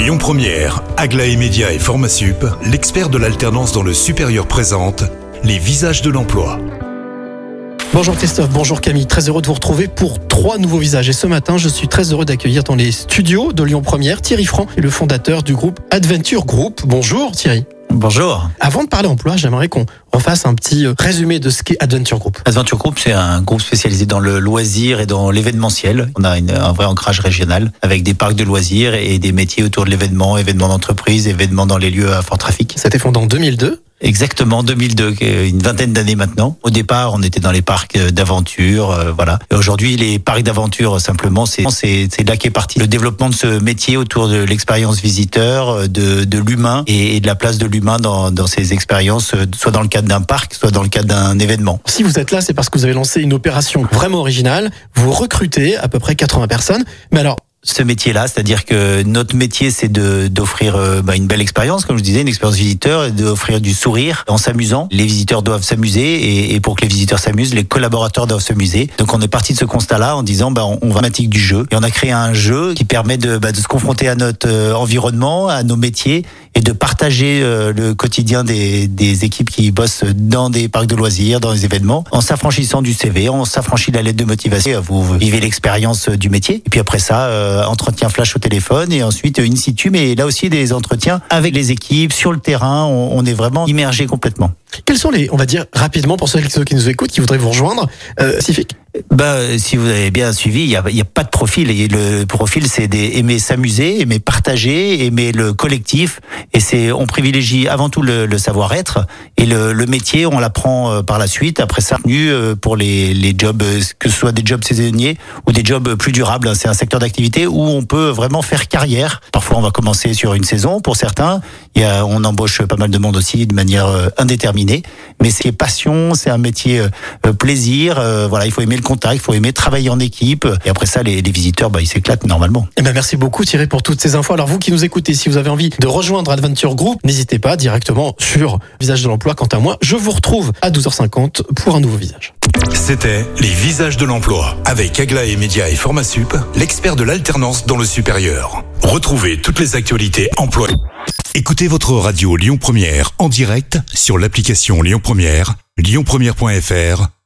Lyon Première, Aglaé Média et Formasup, l'expert de l'alternance dans le supérieur présente les visages de l'emploi. Bonjour Christophe, bonjour Camille, très heureux de vous retrouver pour trois nouveaux visages. Et ce matin, je suis très heureux d'accueillir dans les studios de Lyon Première Thierry Franc, le fondateur du groupe Adventure Group. Bonjour Thierry. Bonjour. Avant de parler emploi, j'aimerais qu'on refasse un petit euh, résumé de ce qu'est Adventure Group. Adventure Group, c'est un groupe spécialisé dans le loisir et dans l'événementiel. On a une, un vrai ancrage régional avec des parcs de loisirs et des métiers autour de l'événement, événements d'entreprise, événements dans les lieux à fort trafic. C'était fondé en 2002. Exactement, 2002, une vingtaine d'années maintenant. Au départ, on était dans les parcs d'aventure, euh, voilà. Aujourd'hui, les parcs d'aventure, simplement, c'est c'est là qu'est parti le développement de ce métier autour de l'expérience visiteur, euh, de, de l'humain et, de la place de l'humain dans, dans ces expériences, euh, soit dans le cadre d'un parc, soit dans le cadre d'un événement. Si vous êtes là, c'est parce que vous avez lancé une opération vraiment originale. Vous recrutez à peu près 80 personnes. Mais alors, ce métier-là, c'est-à-dire que notre métier, c'est de d'offrir euh, bah, une belle expérience, comme je disais, une expérience visiteur, et d'offrir du sourire en s'amusant. Les visiteurs doivent s'amuser et, pour que les visiteurs s'amusent, les collaborateurs doivent s'amuser. Donc on est parti de ce constat-là en disant, bah, on, on va thématique du jeu et on a créé un jeu qui permet de, bah, se confronter à notre euh, environnement, à nos métiers et de partager euh, le quotidien des, des équipes qui bossent dans des parcs de loisirs, dans les événements, en s'affranchissant du CV, on s'affranchit de la lettre de motivation. Vous vivez l'expérience du métier et puis après ça euh, entretien flash au téléphone et ensuite in situ, mais là aussi des entretiens avec les équipes sur le terrain. On, on est vraiment immergé complètement. Quels sont les, on va dire rapidement pour ceux qui nous écoutent, qui voudraient vous rejoindre, euh, bah, si vous avez bien suivi, il n'y a, pas de profil. Le profil, c'est aimer s'amuser, aimer partager, aimer le collectif. Et c'est, on privilégie avant tout le, savoir-être et le, métier, on l'apprend euh, par la suite. Après ça, euh, pour les, jobs, que ce soit des jobs saisonniers ou des jobs plus durables. C'est un secteur d'activité où on peut vraiment faire carrière. Parfois, on va commencer sur une saison. Pour certains, on embauche pas mal de monde aussi de manière indéterminée. Mais c'est passion, c'est un métier plaisir. Voilà, il faut aimer le contact, il faut aimer travailler en équipe. Et après ça, les, les visiteurs, bah, ils s'éclatent normalement. Eh ben, merci beaucoup Thierry pour toutes ces infos. Alors vous qui nous écoutez, si vous avez envie de rejoindre Adventure Group, n'hésitez pas directement sur Visage de l'Emploi. Quant à moi, je vous retrouve à 12h50 pour un nouveau visage. C'était les visages de l'emploi avec Aglaé Média et Formasup, l'expert de l'alternance dans le supérieur. Retrouvez toutes les actualités emploi. Écoutez votre radio Lyon Première en direct sur l'application Lyon Première, lyonpremière.fr